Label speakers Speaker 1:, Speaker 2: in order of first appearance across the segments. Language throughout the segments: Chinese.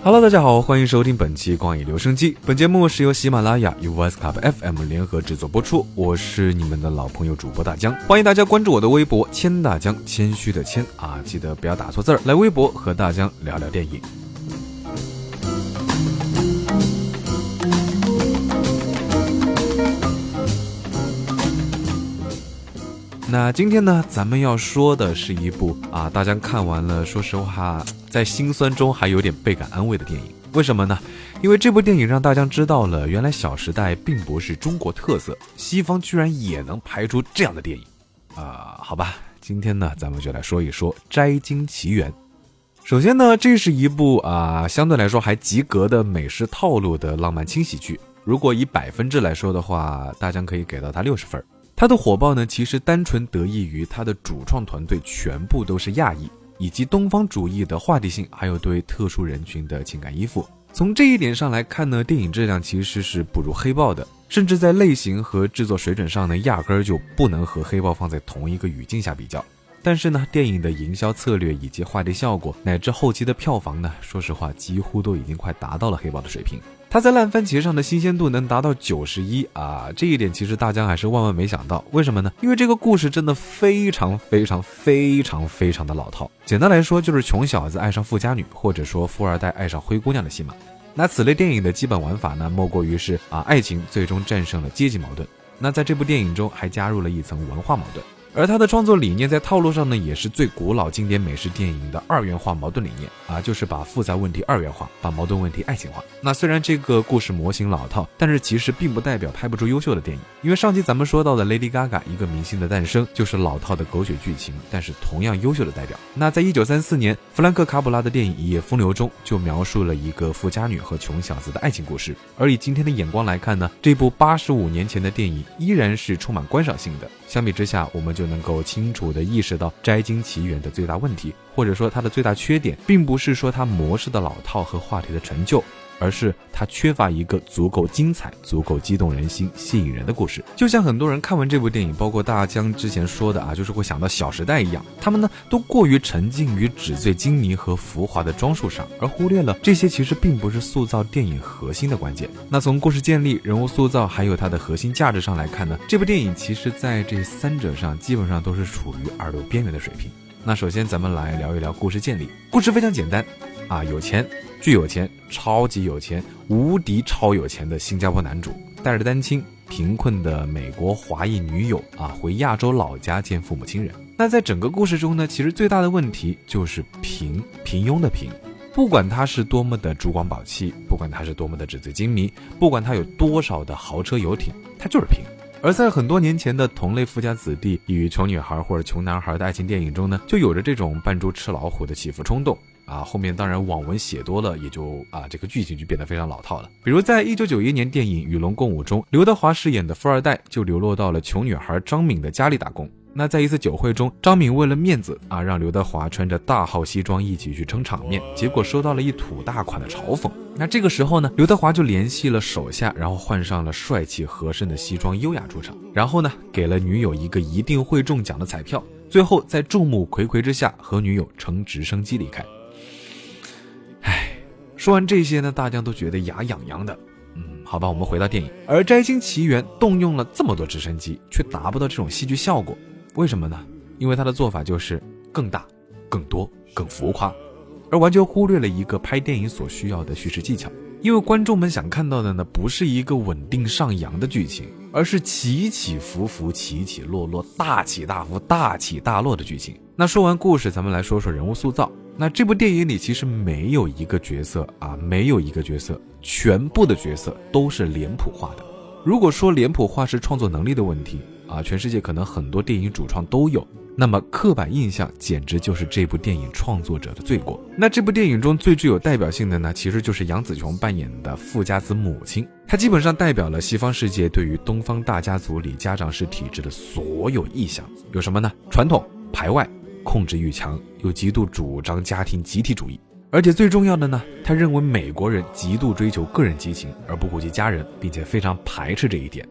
Speaker 1: Hello，大家好，欢迎收听本期《光影留声机》。本节目是由喜马拉雅与 Voice Club FM 联合制作播出。我是你们的老朋友主播大江，欢迎大家关注我的微博“谦大江”，谦虚的谦啊，记得不要打错字儿。来微博和大江聊聊电影。那今天呢，咱们要说的是一部啊，大家看完了，说实话，在心酸中还有点倍感安慰的电影。为什么呢？因为这部电影让大家知道了，原来《小时代》并不是中国特色，西方居然也能拍出这样的电影。啊，好吧，今天呢，咱们就来说一说《摘金奇缘》。首先呢，这是一部啊，相对来说还及格的美式套路的浪漫轻喜剧。如果以百分制来说的话，大家可以给到它六十分。它的火爆呢，其实单纯得益于它的主创团队全部都是亚裔，以及东方主义的话题性，还有对特殊人群的情感依附。从这一点上来看呢，电影质量其实是不如黑豹的，甚至在类型和制作水准上呢，压根儿就不能和黑豹放在同一个语境下比较。但是呢，电影的营销策略以及话题效果，乃至后期的票房呢，说实话，几乎都已经快达到了黑豹的水平。它在烂番茄上的新鲜度能达到九十一啊，这一点其实大家还是万万没想到。为什么呢？因为这个故事真的非常非常非常非常的老套。简单来说，就是穷小子爱上富家女，或者说富二代爱上灰姑娘的戏码。那此类电影的基本玩法呢，莫过于是啊，爱情最终战胜了阶级矛盾。那在这部电影中还加入了一层文化矛盾。而他的创作理念在套路上呢，也是最古老经典美式电影的二元化矛盾理念啊，就是把复杂问题二元化，把矛盾问题爱情化。那虽然这个故事模型老套，但是其实并不代表拍不出优秀的电影。因为上期咱们说到的 Lady Gaga 一个明星的诞生，就是老套的狗血剧情，但是同样优秀的代表。那在一九三四年，弗兰克卡普拉的电影《一夜风流》中，就描述了一个富家女和穷小子的爱情故事。而以今天的眼光来看呢，这部八十五年前的电影依然是充满观赏性的。相比之下，我们就能够清楚地意识到《摘金奇缘》的最大问题，或者说它的最大缺点，并不是说它模式的老套和话题的陈旧，而是它缺乏一个足够精彩、足够激动人心、吸引人的故事。就像很多人看完这部电影，包括大江之前说的啊，就是会想到《小时代》一样，他们呢都过于沉浸于纸醉金迷和浮华的装束上，而忽略了这些其实并不是塑造电影核心的关键。那从故事建立、人物塑造，还有它的核心价值上来看呢，这部电影其实在这三者上基本上都是处于二流边缘的水平。那首先咱们来聊一聊故事建立，故事非常简单，啊，有钱。巨有钱、超级有钱、无敌超有钱的新加坡男主，带着单亲、贫困的美国华裔女友啊，回亚洲老家见父母亲人。那在整个故事中呢，其实最大的问题就是平平庸的平。不管他是多么的珠光宝气，不管他是多么的纸醉金迷，不管他有多少的豪车游艇，他就是平。而在很多年前的同类富家子弟与穷女孩或者穷男孩的爱情电影中呢，就有着这种扮猪吃老虎的起伏冲动。啊，后面当然网文写多了，也就啊这个剧情就变得非常老套了。比如在一九九一年电影《与龙共舞》中，刘德华饰演的富二代就流落到了穷女孩张敏的家里打工。那在一次酒会中，张敏为了面子啊，让刘德华穿着大号西装一起去撑场面，结果收到了一土大款的嘲讽。那这个时候呢，刘德华就联系了手下，然后换上了帅气合身的西装，优雅出场，然后呢，给了女友一个一定会中奖的彩票，最后在众目睽睽之下和女友乘直升机离开。说完这些呢，大家都觉得牙痒痒的。嗯，好吧，我们回到电影。而《摘星奇缘》动用了这么多直升机，却达不到这种戏剧效果，为什么呢？因为他的做法就是更大、更多、更浮夸，而完全忽略了一个拍电影所需要的叙事技巧。因为观众们想看到的呢，不是一个稳定上扬的剧情，而是起起伏伏、起起落落、大起大伏、大起大落的剧情。那说完故事，咱们来说说人物塑造。那这部电影里其实没有一个角色啊，没有一个角色，全部的角色都是脸谱化的。如果说脸谱化是创作能力的问题啊，全世界可能很多电影主创都有，那么刻板印象简直就是这部电影创作者的罪过。那这部电影中最具有代表性的呢，其实就是杨紫琼扮演的富家子母亲，她基本上代表了西方世界对于东方大家族里家长式体制的所有意向，有什么呢？传统、排外。控制欲强，又极度主张家庭集体主义，而且最重要的呢，他认为美国人极度追求个人激情，而不顾及家人，并且非常排斥这一点。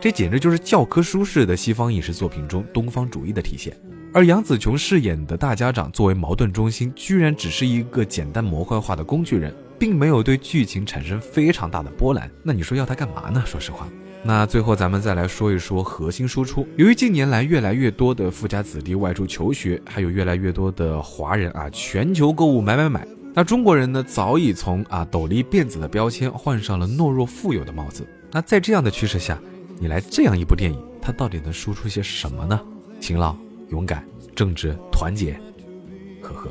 Speaker 1: 这简直就是教科书式的西方影视作品中东方主义的体现。而杨紫琼饰演的大家长作为矛盾中心，居然只是一个简单模块化的工具人，并没有对剧情产生非常大的波澜。那你说要他干嘛呢？说实话。那最后咱们再来说一说核心输出。由于近年来越来越多的富家子弟外出求学，还有越来越多的华人啊全球购物买买买，那中国人呢早已从啊斗笠辫子的标签换上了懦弱富有的帽子。那在这样的趋势下，你来这样一部电影，它到底能输出些什么呢？勤劳、勇敢、正直、团结，呵呵。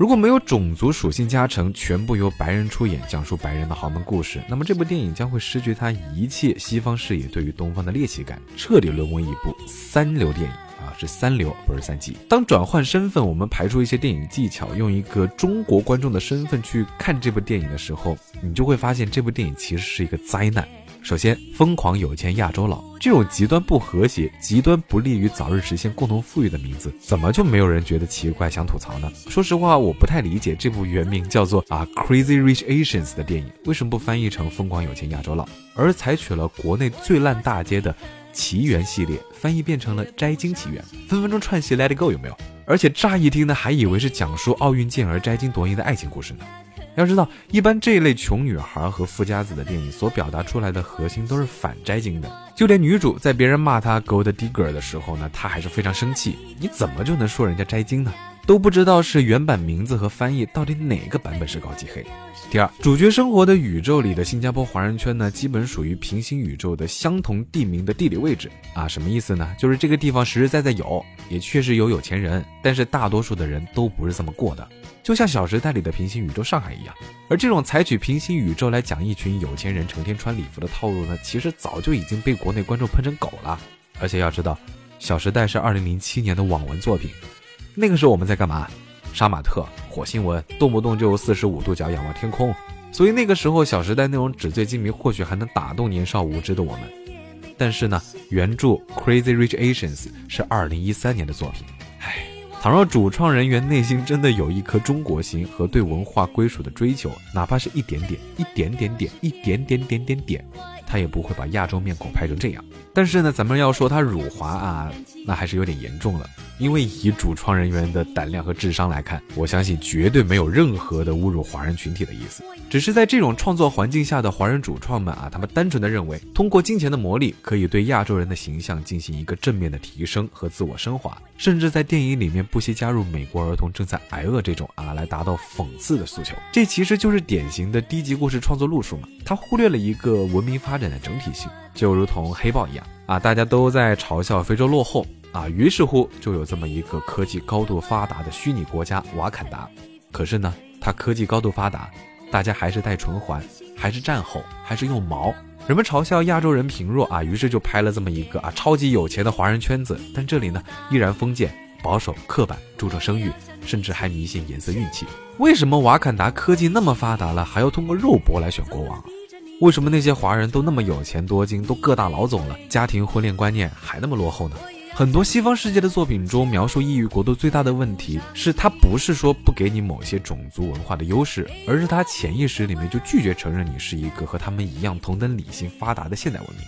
Speaker 1: 如果没有种族属性加成，全部由白人出演，讲述白人的豪门故事，那么这部电影将会失去它一切西方视野对于东方的猎奇感，彻底沦为一部三流电影啊！是三流，不是三级。当转换身份，我们排除一些电影技巧，用一个中国观众的身份去看这部电影的时候，你就会发现这部电影其实是一个灾难。首先，疯狂有钱亚洲佬这种极端不和谐、极端不利于早日实现共同富裕的名字，怎么就没有人觉得奇怪、想吐槽呢？说实话，我不太理解这部原名叫做啊 Crazy Rich Asians 的电影为什么不翻译成疯狂有钱亚洲佬，而采取了国内最烂大街的奇缘系列，翻译变成了摘金奇缘，分分钟串戏 Let It Go 有没有？而且乍一听呢，还以为是讲述奥运健儿摘金夺银的爱情故事呢。要知道，一般这一类穷女孩和富家子的电影所表达出来的核心都是反摘经的。就连女主在别人骂她 gold digger 的时候呢，她还是非常生气。你怎么就能说人家摘经呢？都不知道是原版名字和翻译到底哪个版本是高级黑。第二，主角生活的宇宙里的新加坡华人圈呢，基本属于平行宇宙的相同地名的地理位置啊。什么意思呢？就是这个地方实实在在有，也确实有有钱人，但是大多数的人都不是这么过的。就像《小时代》里的平行宇宙上海一样，而这种采取平行宇宙来讲一群有钱人成天穿礼服的套路呢，其实早就已经被国内观众喷成狗了。而且要知道，《小时代》是二零零七年的网文作品，那个时候我们在干嘛？杀马特、火星文，动不动就四十五度角仰望天空。所以那个时候，《小时代》那种纸醉金迷，或许还能打动年少无知的我们。但是呢，原著《Crazy Rich Asians》是二零一三年的作品。倘若主创人员内心真的有一颗中国心和对文化归属的追求，哪怕是一点点、一点点点、一点点点点点，他也不会把亚洲面孔拍成这样。但是呢，咱们要说他辱华啊，那还是有点严重了。因为以主创人员的胆量和智商来看，我相信绝对没有任何的侮辱华人群体的意思。只是在这种创作环境下的华人主创们啊，他们单纯的认为，通过金钱的魔力，可以对亚洲人的形象进行一个正面的提升和自我升华，甚至在电影里面不惜加入美国儿童正在挨饿这种啊，来达到讽刺的诉求。这其实就是典型的低级故事创作路数嘛。他忽略了一个文明发展的整体性，就如同黑豹一样啊，大家都在嘲笑非洲落后。啊，于是乎就有这么一个科技高度发达的虚拟国家瓦坎达。可是呢，它科技高度发达，大家还是戴唇环，还是战吼，还是用毛。人们嘲笑亚洲人贫弱啊，于是就拍了这么一个啊超级有钱的华人圈子。但这里呢，依然封建、保守、刻板，注重生育，甚至还迷信颜色运气。为什么瓦坎达科技那么发达了，还要通过肉搏来选国王？为什么那些华人都那么有钱多金，都各大老总了，家庭婚恋观念还那么落后呢？很多西方世界的作品中描述异域国度最大的问题是，它不是说不给你某些种族文化的优势，而是它潜意识里面就拒绝承认你是一个和他们一样同等理性发达的现代文明。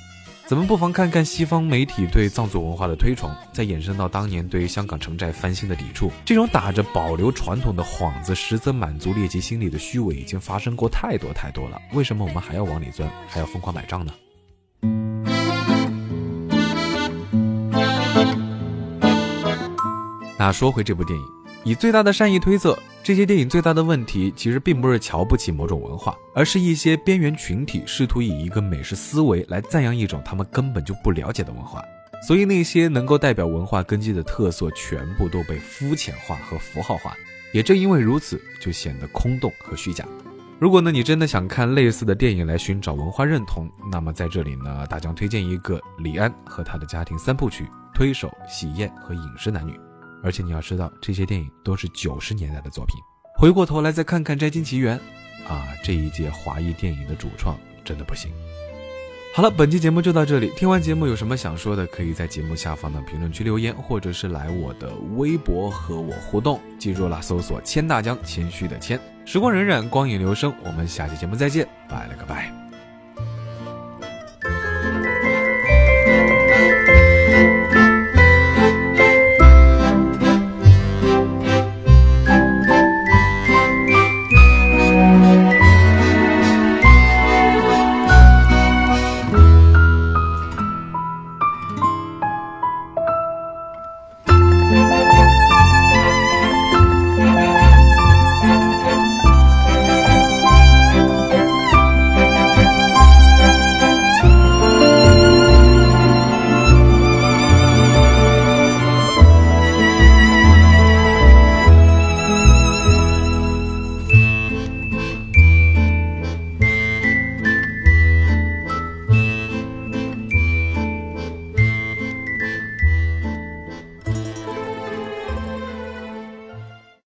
Speaker 1: 咱们不妨看看西方媒体对藏族文化的推崇，再延伸到当年对香港城寨翻新的抵触，这种打着保留传统的幌子，实则满足猎奇心理的虚伪，已经发生过太多太多了。为什么我们还要往里钻，还要疯狂买账呢？那说回这部电影，以最大的善意推测，这些电影最大的问题其实并不是瞧不起某种文化，而是一些边缘群体试图以一个美式思维来赞扬一种他们根本就不了解的文化，所以那些能够代表文化根基的特色全部都被肤浅化和符号化，也正因为如此，就显得空洞和虚假。如果呢你真的想看类似的电影来寻找文化认同，那么在这里呢，大将推荐一个李安和他的家庭三部曲：推手、喜宴和饮食男女。而且你要知道，这些电影都是九十年代的作品。回过头来再看看《摘金奇缘》，啊，这一届华裔电影的主创真的不行。好了，本期节目就到这里。听完节目有什么想说的，可以在节目下方的评论区留言，或者是来我的微博和我互动。记住了，搜索“千大江”，谦虚的谦。时光荏苒，光影流声。我们下期节目再见，拜了个拜。